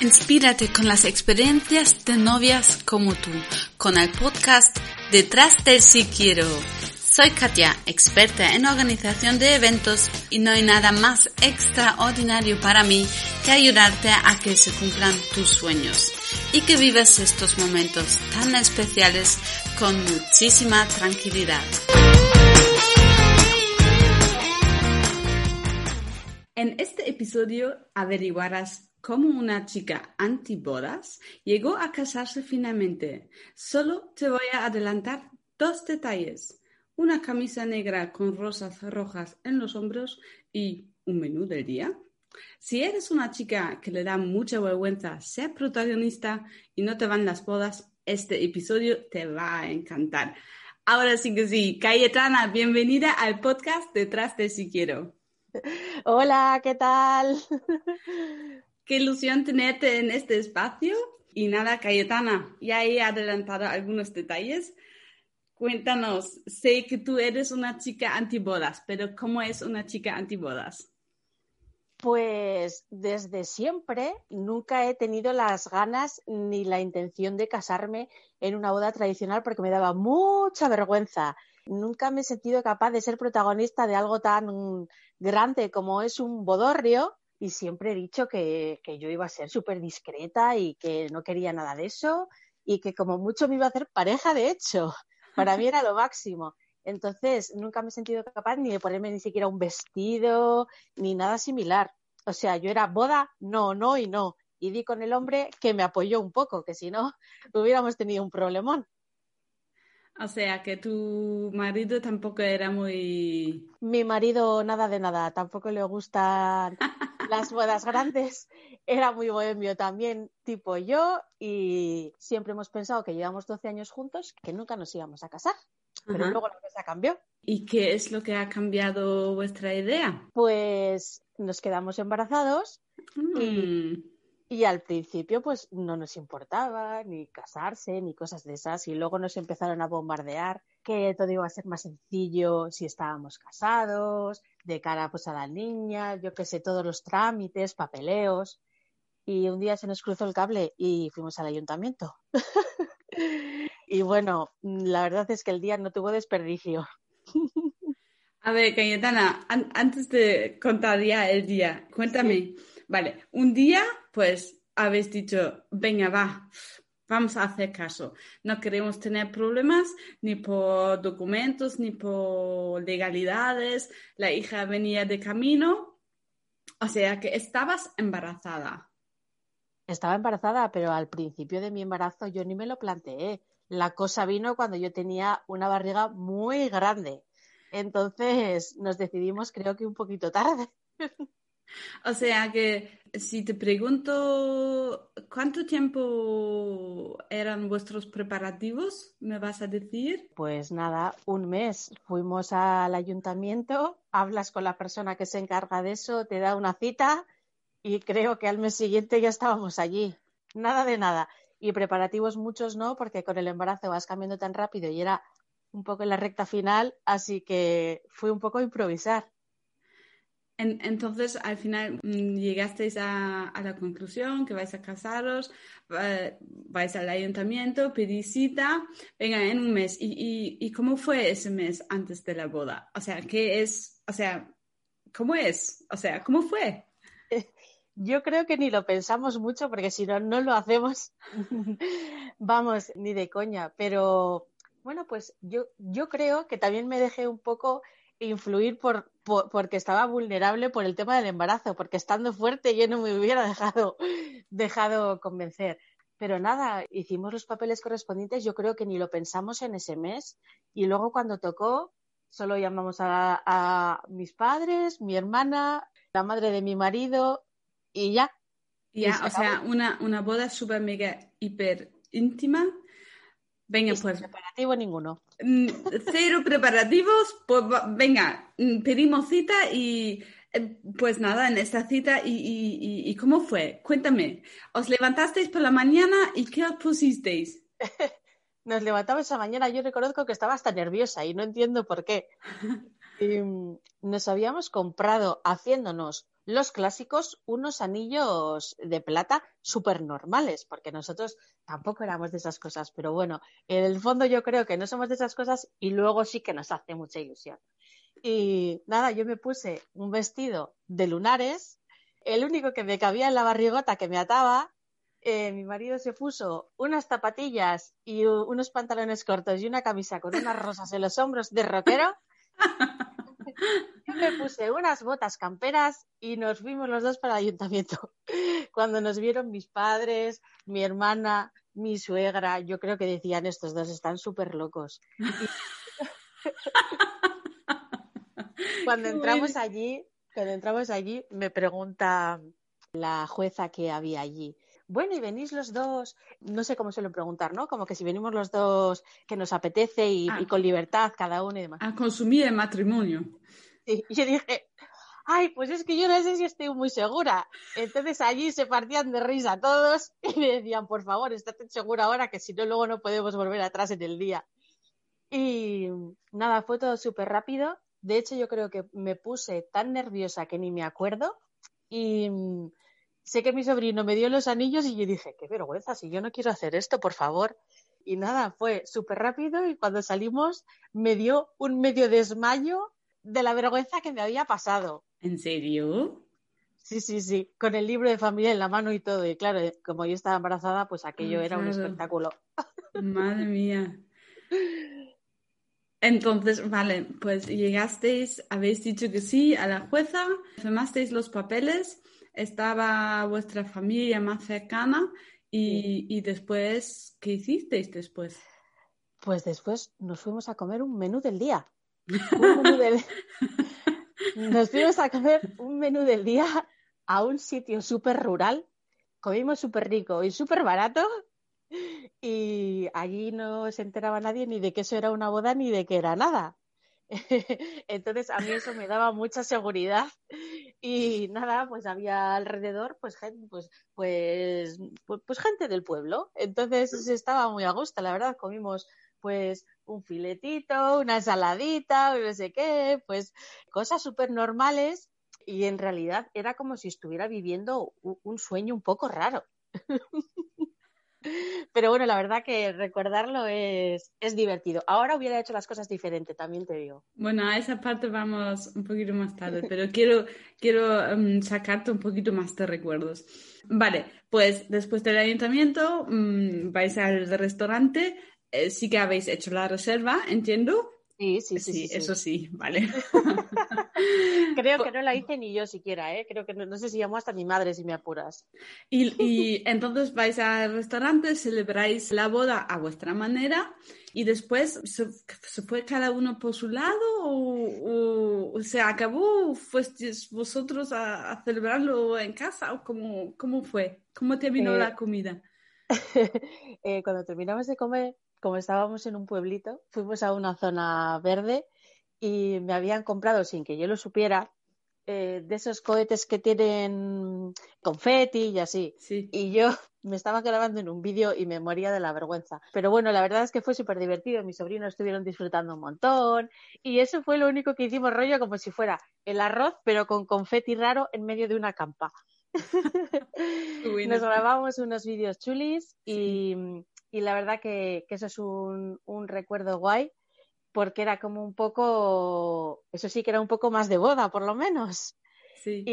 Inspírate con las experiencias de novias como tú, con el podcast Detrás del Si Quiero. Soy Katia, experta en organización de eventos y no hay nada más extraordinario para mí que ayudarte a que se cumplan tus sueños y que vivas estos momentos tan especiales con muchísima tranquilidad. En este episodio averiguarás cómo una chica antibodas llegó a casarse finalmente. Solo te voy a adelantar dos detalles. Una camisa negra con rosas rojas en los hombros y un menú del día. Si eres una chica que le da mucha vergüenza ser protagonista y no te van las bodas, este episodio te va a encantar. Ahora sí que sí, Cayetana, bienvenida al podcast Detrás de Si Quiero. Hola, ¿qué tal? Qué ilusión tenerte en este espacio. Y nada, Cayetana, ya he adelantado algunos detalles. Cuéntanos, sé que tú eres una chica antibodas, pero ¿cómo es una chica antibodas? Pues desde siempre nunca he tenido las ganas ni la intención de casarme en una boda tradicional porque me daba mucha vergüenza. Nunca me he sentido capaz de ser protagonista de algo tan grande como es un bodorrio y siempre he dicho que, que yo iba a ser súper discreta y que no quería nada de eso y que como mucho me iba a hacer pareja de hecho. Para mí era lo máximo. Entonces, nunca me he sentido capaz ni de ponerme ni siquiera un vestido ni nada similar. O sea, yo era boda, no, no y no. Y di con el hombre que me apoyó un poco, que si no, hubiéramos tenido un problemón. O sea, que tu marido tampoco era muy... Mi marido nada de nada, tampoco le gustan las bodas grandes. Era muy bohemio también, tipo yo, y siempre hemos pensado que llevamos 12 años juntos, que nunca nos íbamos a casar. Pero Ajá. luego la cosa cambió. ¿Y qué es lo que ha cambiado vuestra idea? Pues nos quedamos embarazados Mm. y al principio pues no nos importaba ni casarse ni cosas de esas y luego nos empezaron a bombardear que todo iba a ser más sencillo si estábamos casados, de cara pues a la niña, yo qué sé, todos los trámites, papeleos y un día se nos cruzó el cable y fuimos al ayuntamiento. y bueno, la verdad es que el día no tuvo desperdicio. A ver, Cayetana, an- antes de contar ya el día, cuéntame, vale, un día pues habéis dicho, venga, va, vamos a hacer caso, no queremos tener problemas ni por documentos ni por legalidades, la hija venía de camino, o sea que estabas embarazada. Estaba embarazada, pero al principio de mi embarazo yo ni me lo planteé. La cosa vino cuando yo tenía una barriga muy grande. Entonces nos decidimos creo que un poquito tarde. O sea que si te pregunto cuánto tiempo eran vuestros preparativos, ¿me vas a decir? Pues nada, un mes fuimos al ayuntamiento, hablas con la persona que se encarga de eso, te da una cita y creo que al mes siguiente ya estábamos allí. Nada de nada. Y preparativos muchos no, porque con el embarazo vas cambiando tan rápido y era un poco en la recta final, así que fue un poco improvisar. En- entonces, al final mm, llegasteis a, a la conclusión que vais a casaros, eh, vais al ayuntamiento, pedís cita, venga, en un mes. ¿Y, y, cómo fue ese mes antes de la boda? O sea, ¿qué es? O sea, ¿cómo es? O sea, ¿cómo fue? Yo creo que ni lo pensamos mucho porque si no, no lo hacemos. Vamos, ni de coña. Pero bueno, pues yo, yo creo que también me dejé un poco influir por, por- porque estaba vulnerable por el tema del embarazo, porque estando fuerte yo no me hubiera dejado, dejado convencer. Pero nada, hicimos los papeles correspondientes, yo creo que ni lo pensamos en ese mes y luego cuando tocó, Solo llamamos a, mis padres, mi hermana, la madre de mi marido y ya. Ya, o sea, una, una boda súper mega hiper íntima. Venga, pues. preparativo ninguno. Mm, cero preparativos, pues venga, mm, pedimos cita y eh, pues nada, en esta cita, y, y, cómo fue? Cuéntame, ¿os levantasteis por la mañana y qué os pusisteis? Nos levantamos esa mañana, yo reconozco que estaba hasta nerviosa y no entiendo por qué. Mm, nos habíamos comprado haciéndonos los clásicos unos anillos de plata súper normales, porque nosotros tampoco éramos de esas cosas, pero bueno, en el fondo yo creo que no somos de esas cosas y luego sí que nos hace mucha ilusión. Y nada, yo me puse un vestido de lunares, el único que me cabía en la barrigota que me ataba. Eh, mi marido se puso unas zapatillas y unos pantalones cortos y una camisa con unas rosas en los hombros de rockero. Yo me puse unas botas camperas y nos fuimos los dos para el ayuntamiento. Cuando nos vieron mis padres, mi hermana, mi suegra, yo creo que decían estos dos están súper locos. cuando entramos allí, cuando entramos allí, me pregunta la jueza que había allí. Bueno, y venís los dos, no sé cómo suelen preguntar, ¿no? Como que si venimos los dos que nos apetece y, ah. con libertad cada uno y demás. A consumir el matrimonio. Y yo dije, ay, pues es que yo no sé si estoy muy segura. Entonces allí se partían de risa todos y me decían, por favor, estate segura ahora que si no, luego no podemos volver atrás en el día. Y nada, fue todo súper rápido. De hecho, yo creo que me puse tan nerviosa que ni me acuerdo. Y sé que mi sobrino me dio los anillos y yo dije, qué vergüenza, si yo no quiero hacer esto, por favor. Y nada, fue súper rápido y cuando salimos me dio un medio desmayo de la vergüenza que me había pasado. ¿En serio? Sí, sí, sí, con el libro de familia en la mano y todo. Y claro, como yo estaba embarazada, pues aquello era un espectáculo. Madre mía. Entonces, vale, pues llegasteis, habéis dicho que sí a la jueza, firmasteis los papeles, estaba vuestra familia más cercana y, después, ¿qué hicisteis después? Pues después nos fuimos a comer un menú del día. Nos fuimos a comer un menú del día a un sitio súper rural. Comimos súper rico y súper barato y allí no se enteraba nadie ni de que eso era una boda ni de que era nada. Entonces a mí eso me daba mucha seguridad y nada, pues había alrededor pues gente, pues, pues, pues, pues, gente del pueblo. Entonces estaba muy a gusto, la verdad, comimos pues un filetito, una ensaladita, no sé qué, pues cosas súper normales y en realidad era como si estuviera viviendo un sueño un poco raro. Pero bueno, la verdad que recordarlo es, es divertido. Ahora hubiera hecho las cosas diferente, también te digo. Bueno, a esa parte vamos un poquito más tarde, pero quiero, quiero em, sacarte un poquito más de recuerdos. Vale, pues después del ayuntamiento mm, vais al restaurante, eh, sí que habéis hecho la reserva, entiendo. Sí, sí, sí, Eso sí, vale. Creo que no la hice ni yo siquiera, ¿eh? Creo que no, sé si llamó hasta mi madre si me apuras. Y, entonces vais al restaurante, celebráis la boda a vuestra manera y después se, fue cada uno por su lado o, se acabó, fuisteis vosotros a, celebrarlo en casa o cómo, cómo fue, cómo terminó eh, la comida. Eh, cuando terminamos de comer, como estábamos en un pueblito, fuimos a una zona verde y me habían comprado, sin que yo lo supiera, eh, de esos cohetes que tienen confeti y así. Y yo me estaba grabando en un vídeo y me moría de la vergüenza. Pero bueno, la verdad es que fue súper divertido. Mis sobrinos estuvieron disfrutando un montón. Y eso fue lo único que hicimos rollo como si fuera el arroz, pero con confeti raro en medio de una campa. Nos grabamos unos vídeos chulis y, y la verdad que, eso es un, recuerdo guay porque era como un poco, eso sí que era un poco más de boda, por lo menos. Sí.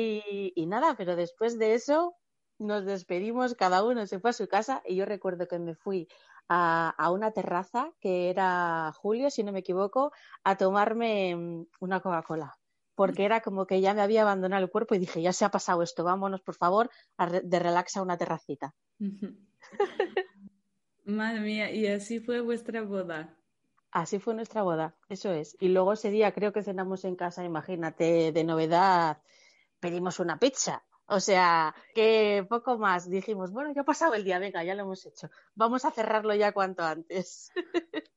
Y, nada, pero después de eso nos despedimos, cada uno se fue a su casa y yo recuerdo que me fui a, una terraza que era Julio, si no me equivoco, a tomarme mm, una Coca-Cola. Porque era como que ya me había abandonado el cuerpo y dije, ya se ha pasado esto, vámonos por favor de relax a una terracita. Madre mía, y así fue vuestra boda. Así fue nuestra boda, eso es. Y luego ese día creo que cenamos en casa, imagínate, de novedad, pedimos una pizza. O sea, que poco más. Dijimos, bueno, ya ha pasado el día, venga, ya lo hemos hecho. Vamos a cerrarlo ya cuanto antes.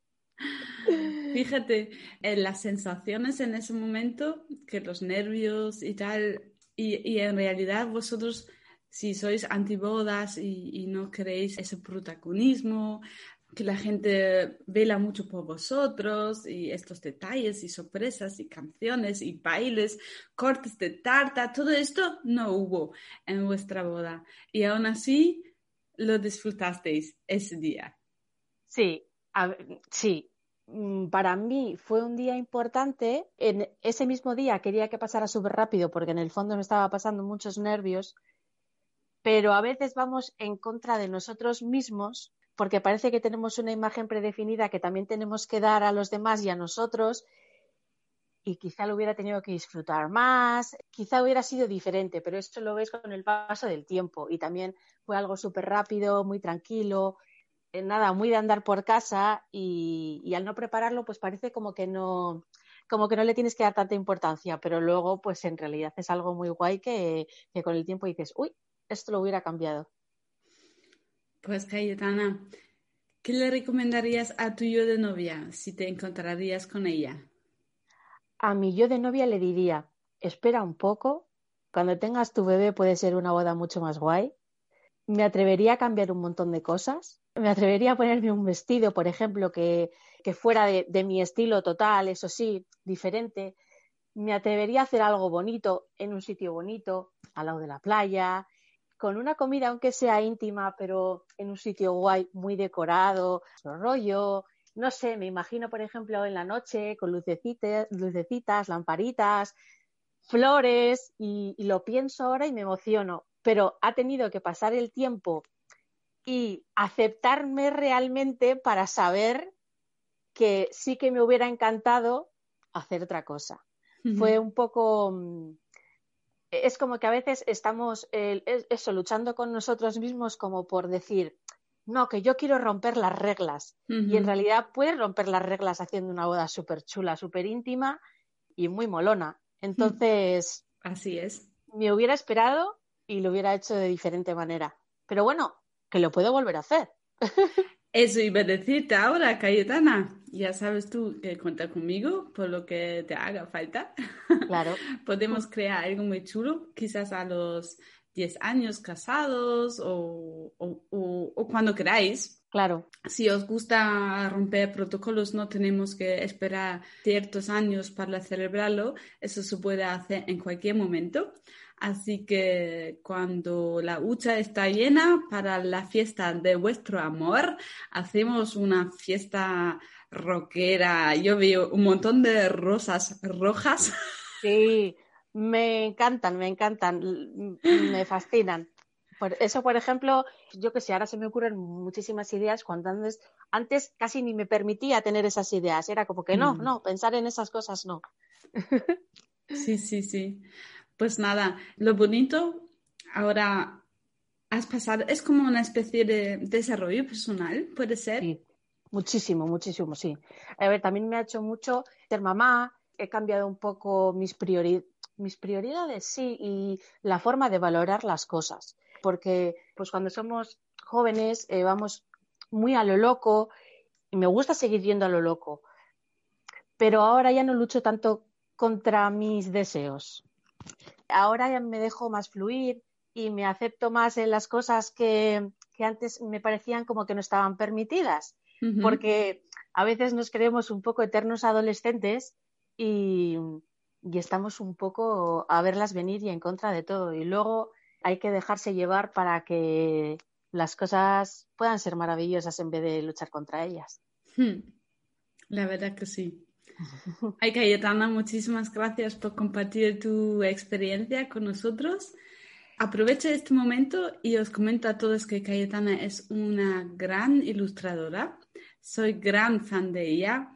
Fíjate, en las sensaciones en ese momento, que los nervios y tal, y, en realidad vosotros, si sois antibodas y, y no queréis ese protagonismo, que la gente vela mucho por vosotros y estos detalles y sorpresas y canciones y bailes, cortes de tarta, todo esto no hubo en vuestra boda. Y aún así lo disfrutasteis ese día. Sí, sí. Mm, para mí fue un día importante. En ese mismo día quería que pasara súper rápido porque en el fondo me estaba pasando muchos nervios, pero a veces vamos en contra de nosotros mismos porque parece que tenemos una imagen predefinida que también tenemos que dar a los demás y a nosotros y quizá lo hubiera tenido que disfrutar más, quizá hubiera sido diferente, pero esto lo ves con el paso del tiempo y también fue algo súper rápido, muy tranquilo, eh, nada, muy de andar por casa y, al no prepararlo pues parece como que no como que no le tienes que dar tanta importancia, pero luego pues en realidad es algo muy guay que, que con el tiempo dices, uy, esto lo hubiera cambiado. Pues Cayetana, ¿qué le recomendarías a tu yo de novia si te encontrarías con ella? A mi yo de novia le diría, espera un poco, cuando tengas tu bebé puede ser una boda mucho más guay. Me atrevería a cambiar un montón de cosas. Me atrevería a ponerme un vestido, por ejemplo, que, fuera de, de mi estilo total, eso sí, diferente. Me atrevería a hacer algo bonito en un sitio bonito, al lado de la playa, con una comida, aunque sea íntima, pero en un sitio guay, muy decorado, rollo. No sé, me imagino, por ejemplo, en la noche con lucecitas, lucecitas lamparitas, flores, y, lo pienso ahora y me emociono. Pero ha tenido que pasar el tiempo y aceptarme realmente para saber que sí que me hubiera encantado hacer otra cosa. Fue un poco mm, es como que a veces estamos eso, luchando con nosotros mismos como por decir, no, que yo quiero romper las reglas. Y en realidad puedes romper las reglas haciendo una boda súper chula, súper íntima y muy molona. Entonces, así es. Me hubiera esperado y lo hubiera hecho de diferente manera. Pero bueno, que lo puedo volver a hacer. Eso iba a decirte ahora, Cayetana. Ya sabes tú que cuenta conmigo por lo que te haga falta. Claro. Podemos crear algo muy chulo, quizás a los 10 años casados o, o, cuando queráis. Claro. Si os gusta romper protocolos, no tenemos que esperar ciertos años para celebrarlo. Eso se puede hacer en cualquier momento. Así que cuando la hucha está llena para la fiesta de vuestro amor, hacemos una fiesta rockera. Yo veo un montón de rosas rojas. Sí, me encantan, me encantan, me fascinan. Por eso, por ejemplo, yo que sé, ahora se me ocurren muchísimas ideas cuando antes, antes casi ni me permitía tener esas ideas. Era como que no, mm. no, pensar en esas cosas no. Sí, sí, sí. Pues nada, lo bonito ahora has pasado, es como una especie de desarrollo personal, ¿puede ser? Sí, muchísimo, muchísimo, sí. A ver, también me ha hecho mucho ser mamá, he cambiado un poco mis, mis prioridades, sí, y la forma de valorar las cosas. Porque pues cuando somos jóvenes eh, vamos muy a lo loco y me gusta seguir yendo a lo loco. Pero ahora ya no lucho tanto contra mis deseos ahora ya me dejo más fluir y me acepto más en las cosas que, antes me parecían como que no estaban permitidas. Porque a veces nos creemos un poco eternos adolescentes y, y estamos un poco a verlas venir y en contra de todo. Y luego hay que dejarse llevar para que las cosas puedan ser maravillosas en vez de luchar contra ellas. Hmm. La verdad que sí. Ay, Cayetana, muchísimas gracias por compartir tu experiencia con nosotros. Aprovecho este momento y os comento a todos que Cayetana es una gran ilustradora. Soy gran fan de ella.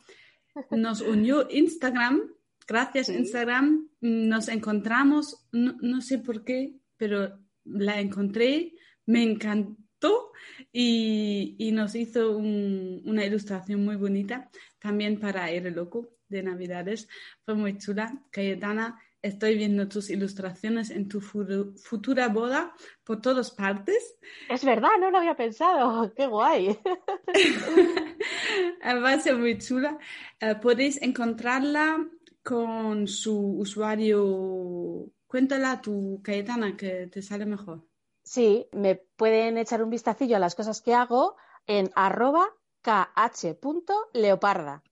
Nos unió Instagram. Gracias Instagram. Nos encontramos, no, sé por qué, pero la encontré. Me, encantó y, nos hizo una ilustración muy bonita también para El Loco de Navidades. Fue muy chula. Cayetana, estoy viendo tus ilustraciones en tu futura boda por todas partes. Es verdad, no lo había pensado. Qué guay. Va a ser muy chula. Eh, podéis encontrarla con su usuario. Cuéntala tu Cayetana, que te sale mejor. Sí, me pueden echar un vistacillo a las cosas que hago en arroba kh.leoparda.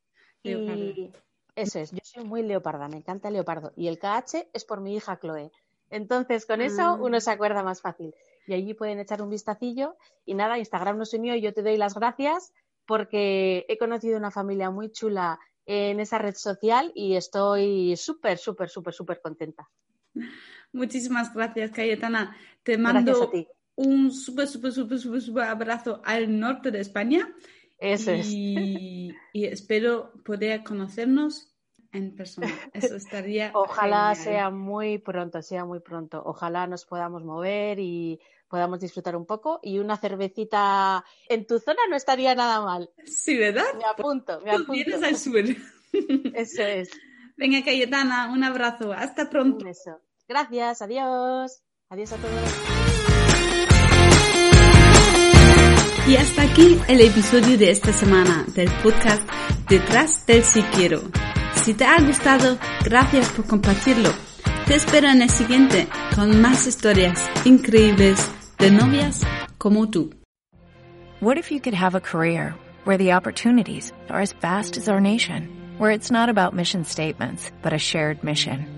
Y eso es, yo soy muy leoparda, me encanta el leopardo. Y el KH es por mi hija Chloe. Entonces, con eso ah. uno se acuerda más fácil. Y allí pueden echar un vistacillo. Y nada, Instagram no es mío y yo te doy las gracias porque he conocido una familia muy chula en esa red social y estoy súper, súper, súper, súper contenta. Muchísimas gracias, Cayetana. Te mando un súper, súper, súper, súper, súper abrazo al norte de España. Eso y, y espero poder conocernos en persona. Eso estaría. Ojalá sea muy pronto, sea muy pronto. Ojalá nos podamos mover y podamos disfrutar un poco. Y una cervecita en tu zona no estaría nada mal. Sí, ¿verdad? Me apunto, me apunto. Vienes al sur. Eso es. Venga, Cayetana, un abrazo. Hasta pronto. Un beso. Gracias, adiós. Adiós a todos. Y hasta aquí el episodio de esta semana del podcast Detrás del Si Quiero. Si te ha gustado, gracias por compartirlo. Te espero en el siguiente con más historias increíbles de novias como tú. What if you could have a career where the opportunities are as vast as our nation, where it's not about mission statements, but a shared mission?